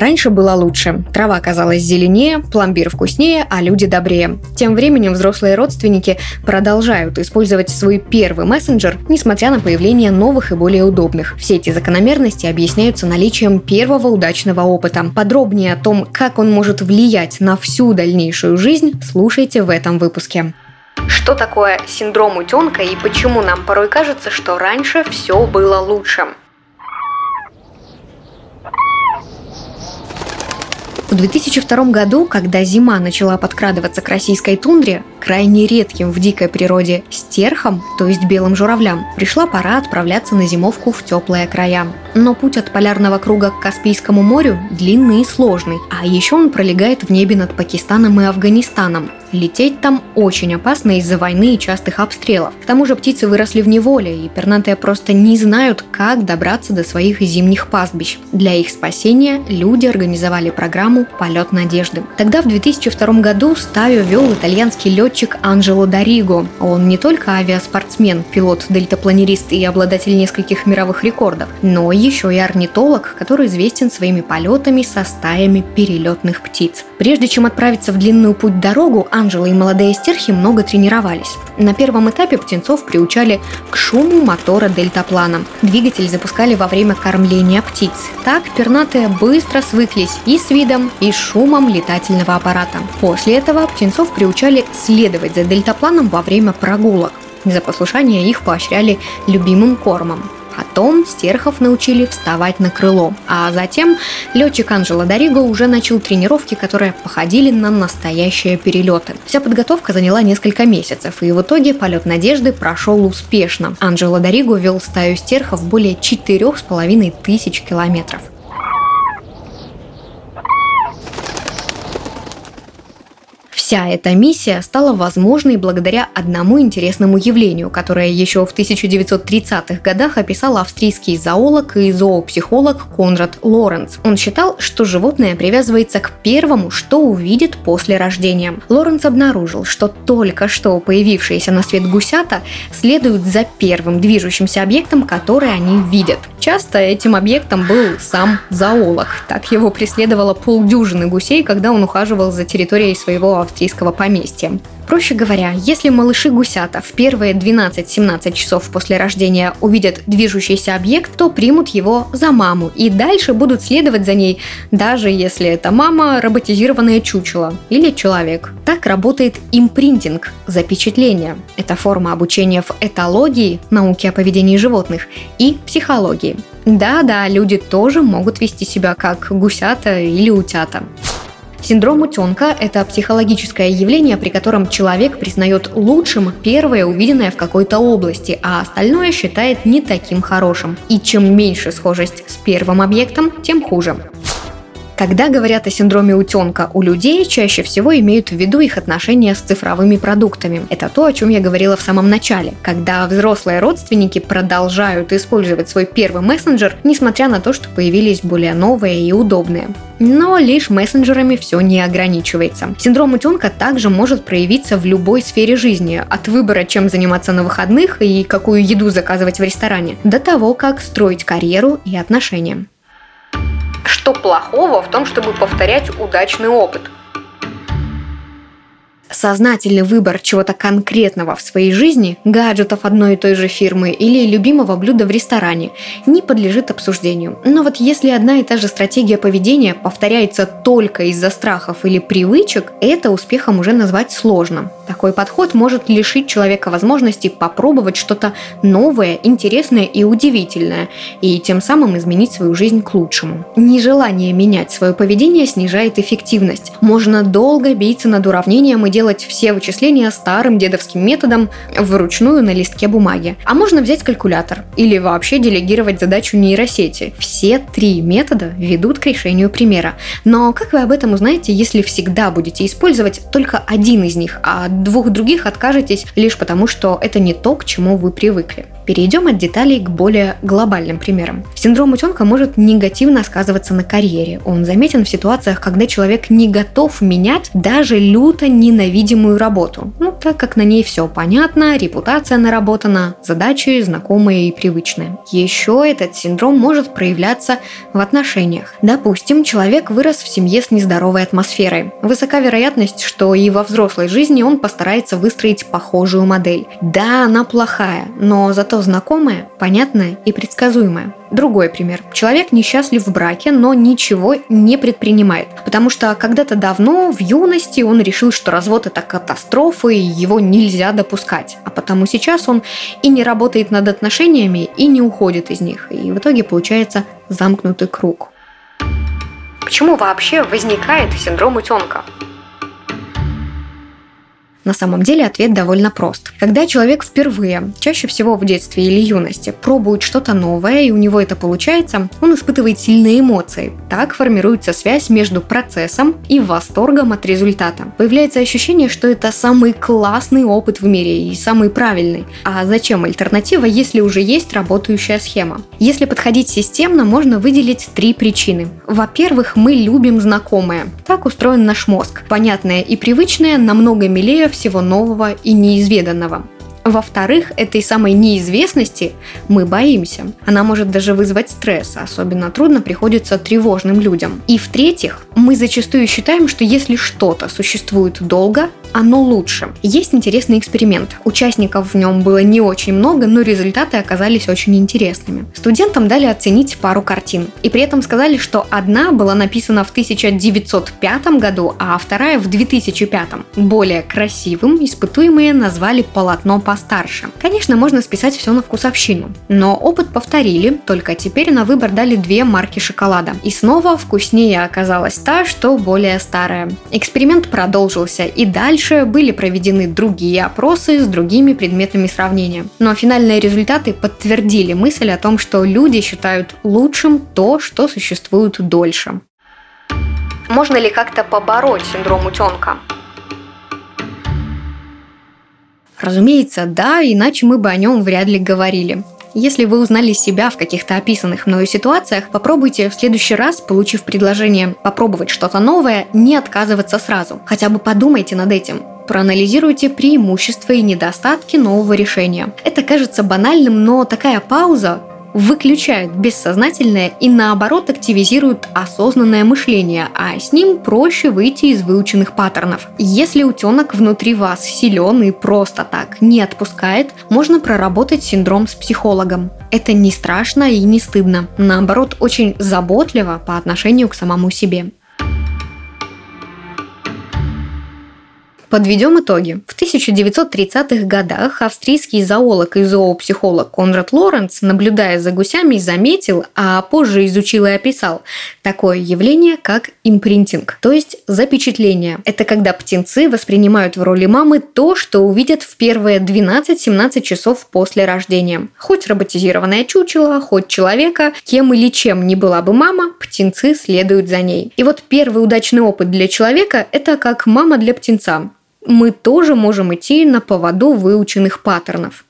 Раньше было лучше. Трава казалась зеленее, пломбир вкуснее, а люди добрее. Тем временем взрослые родственники продолжают использовать свой первый мессенджер, несмотря на появление новых и более удобных. Все эти закономерности объясняются наличием первого удачного опыта. Подробнее о том, как он может влиять на всю дальнейшую жизнь, слушайте в этом выпуске. Что такое синдром утенка и почему нам порой кажется, что раньше все было лучше? В 2002 году, когда зима начала подкрадываться к российской тундре, крайне редким в дикой природе стерхам, то есть белым журавлям, пришла пора отправляться на зимовку в теплые края. Но путь от полярного круга к Каспийскому морю длинный и сложный, а еще он пролегает в небе над Пакистаном и Афганистаном. Лететь там очень опасно из-за войны и частых обстрелов. К тому же птицы выросли в неволе, и пернатые просто не знают, как добраться до своих зимних пастбищ. Для их спасения люди организовали программу «Полет надежды». Тогда в 2002 году стаю вел итальянский летчик Анджело Дариго. Он не только авиаспортсмен, пилот, дельтапланерист и обладатель нескольких мировых рекордов, но еще и орнитолог, который известен своими полетами со стаями перелетных птиц. Прежде чем отправиться в длинную путь дорогу, Анжела и молодые стерхи много тренировались. На первом этапе птенцов приучали к шуму мотора дельтаплана. Двигатель запускали во время кормления птиц. Так пернатые быстро свыклись и с видом, и с шумом летательного аппарата. После этого птенцов приучали следовать за дельтапланом во время прогулок. За послушание их поощряли любимым кормом. Потом стерхов научили вставать на крыло. А затем летчик Анжела Дариго уже начал тренировки, которые походили на настоящие перелеты. Вся подготовка заняла несколько месяцев, и в итоге полет надежды прошел успешно. Анжела Дариго вел стаю стерхов более четырех с половиной тысяч километров. Вся эта миссия стала возможной благодаря одному интересному явлению, которое еще в 1930-х годах описал австрийский зоолог и зоопсихолог Конрад Лоренц. Он считал, что животное привязывается к первому, что увидит после рождения. Лоренц обнаружил, что только что появившиеся на свет гусята следуют за первым движущимся объектом, который они видят. Часто этим объектом был сам зоолог. Так его преследовало полдюжины гусей, когда он ухаживал за территорией своего австрийского поместья. Проще говоря, если малыши-гусята в первые 12-17 часов после рождения увидят движущийся объект, то примут его за маму и дальше будут следовать за ней, даже если это мама роботизированное чучело или человек. Так работает импринтинг, запечатление. Это форма обучения в этологии, науке о поведении животных, и психологии. Да-да, люди тоже могут вести себя как гусята или утята. Синдром утенка – это психологическое явление, при котором человек признает лучшим первое увиденное в какой-то области, а остальное считает не таким хорошим. И чем меньше схожесть с первым объектом, тем хуже. Когда говорят о синдроме утенка у людей, чаще всего имеют в виду их отношения с цифровыми продуктами. Это то, о чем я говорила в самом начале. Когда взрослые родственники продолжают использовать свой первый мессенджер, несмотря на то, что появились более новые и удобные. Но лишь мессенджерами все не ограничивается. Синдром утенка также может проявиться в любой сфере жизни, от выбора, чем заниматься на выходных и какую еду заказывать в ресторане, до того, как строить карьеру и отношения. Что плохого в том, чтобы повторять удачный опыт? Сознательный выбор чего-то конкретного в своей жизни, гаджетов одной и той же фирмы или любимого блюда в ресторане, не подлежит обсуждению. Но вот если одна и та же стратегия поведения повторяется только из-за страхов или привычек, это успехом уже назвать сложно. Такой подход может лишить человека возможности попробовать что-то новое, интересное и удивительное, и тем самым изменить свою жизнь к лучшему. Нежелание менять свое поведение снижает эффективность. Можно долго биться над уравнением и делать делать все вычисления старым дедовским методом вручную на листке бумаги. А можно взять калькулятор или вообще делегировать задачу нейросети. Все три метода ведут к решению примера. Но как вы об этом узнаете, если всегда будете использовать только один из них, а от двух других откажетесь лишь потому, что это не то, к чему вы привыкли? Перейдем от деталей к более глобальным примерам. Синдром утенка может негативно сказываться на карьере. Он заметен в ситуациях, когда человек не готов менять даже люто ненавидимую работу. Ну, так как на ней все понятно, репутация наработана, задачи знакомые и привычные. Еще этот синдром может проявляться в отношениях. Допустим, человек вырос в семье с нездоровой атмосферой. Высока вероятность, что и во взрослой жизни он постарается выстроить похожую модель. Да, она плохая, но зато знакомое, понятное и предсказуемое. Другой пример. Человек несчастлив в браке, но ничего не предпринимает, потому что когда-то давно, в юности, он решил, что развод это катастрофа и его нельзя допускать. А потому сейчас он и не работает над отношениями, и не уходит из них. И в итоге получается замкнутый круг. Почему вообще возникает синдром утенка? На самом деле ответ довольно прост. Когда человек впервые, чаще всего в детстве или юности, пробует что-то новое и у него это получается, он испытывает сильные эмоции. Так формируется связь между процессом и восторгом от результата. Появляется ощущение, что это самый классный опыт в мире и самый правильный. А зачем альтернатива, если уже есть работающая схема? Если подходить системно, можно выделить три причины. Во-первых, мы любим знакомое. Так устроен наш мозг. Понятное и привычное намного милее всего нового и неизведанного. Во-вторых, этой самой неизвестности мы боимся. Она может даже вызвать стресс, особенно трудно приходится тревожным людям. И в-третьих, мы зачастую считаем, что если что-то существует долго, оно лучше. Есть интересный эксперимент. Участников в нем было не очень много, но результаты оказались очень интересными. Студентам дали оценить пару картин. И при этом сказали, что одна была написана в 1905 году, а вторая в 2005. Более красивым испытуемые назвали полотно постарше. Конечно, можно списать все на вкусовщину. Но опыт повторили, только теперь на выбор дали две марки шоколада. И снова вкуснее оказалась та, что более старая. Эксперимент продолжился, и дальше были проведены другие опросы с другими предметами сравнения. Но финальные результаты подтвердили мысль о том, что люди считают лучшим то, что существует дольше. Можно ли как-то побороть синдром утенка? Разумеется, да, иначе мы бы о нем вряд ли говорили. Если вы узнали себя в каких-то описанных мною ситуациях, попробуйте в следующий раз, получив предложение попробовать что-то новое, не отказываться сразу. Хотя бы подумайте над этим проанализируйте преимущества и недостатки нового решения. Это кажется банальным, но такая пауза выключает бессознательное и наоборот активизирует осознанное мышление, а с ним проще выйти из выученных паттернов. Если утенок внутри вас силен и просто так не отпускает, можно проработать синдром с психологом. Это не страшно и не стыдно, наоборот очень заботливо по отношению к самому себе. Подведем итоги. В 1930-х годах австрийский зоолог и зоопсихолог Конрад Лоренц, наблюдая за гусями, заметил, а позже изучил и описал такое явление, как импринтинг, то есть запечатление. Это когда птенцы воспринимают в роли мамы то, что увидят в первые 12-17 часов после рождения. Хоть роботизированное чучело, хоть человека, кем или чем не была бы мама, птенцы следуют за ней. И вот первый удачный опыт для человека – это как мама для птенца мы тоже можем идти на поводу выученных паттернов.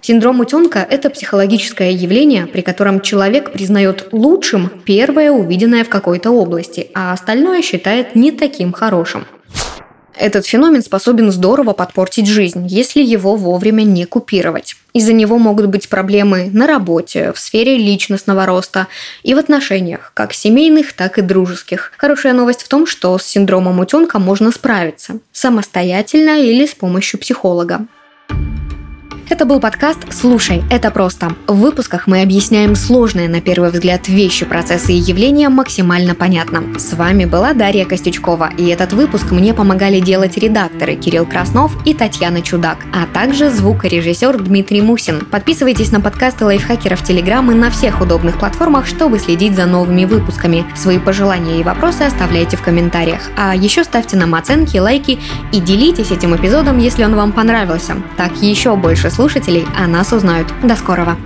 Синдром утенка – это психологическое явление, при котором человек признает лучшим первое увиденное в какой-то области, а остальное считает не таким хорошим. Этот феномен способен здорово подпортить жизнь, если его вовремя не купировать. Из-за него могут быть проблемы на работе, в сфере личностного роста и в отношениях, как семейных, так и дружеских. Хорошая новость в том, что с синдромом утенка можно справиться самостоятельно или с помощью психолога. Это был подкаст «Слушай, это просто». В выпусках мы объясняем сложные на первый взгляд вещи, процессы и явления максимально понятно. С вами была Дарья Костючкова, и этот выпуск мне помогали делать редакторы Кирилл Краснов и Татьяна Чудак, а также звукорежиссер Дмитрий Мусин. Подписывайтесь на подкасты лайфхакеров Телеграм и на всех удобных платформах, чтобы следить за новыми выпусками. Свои пожелания и вопросы оставляйте в комментариях. А еще ставьте нам оценки, лайки и делитесь этим эпизодом, если он вам понравился. Так еще больше слушателей о нас узнают. До скорого!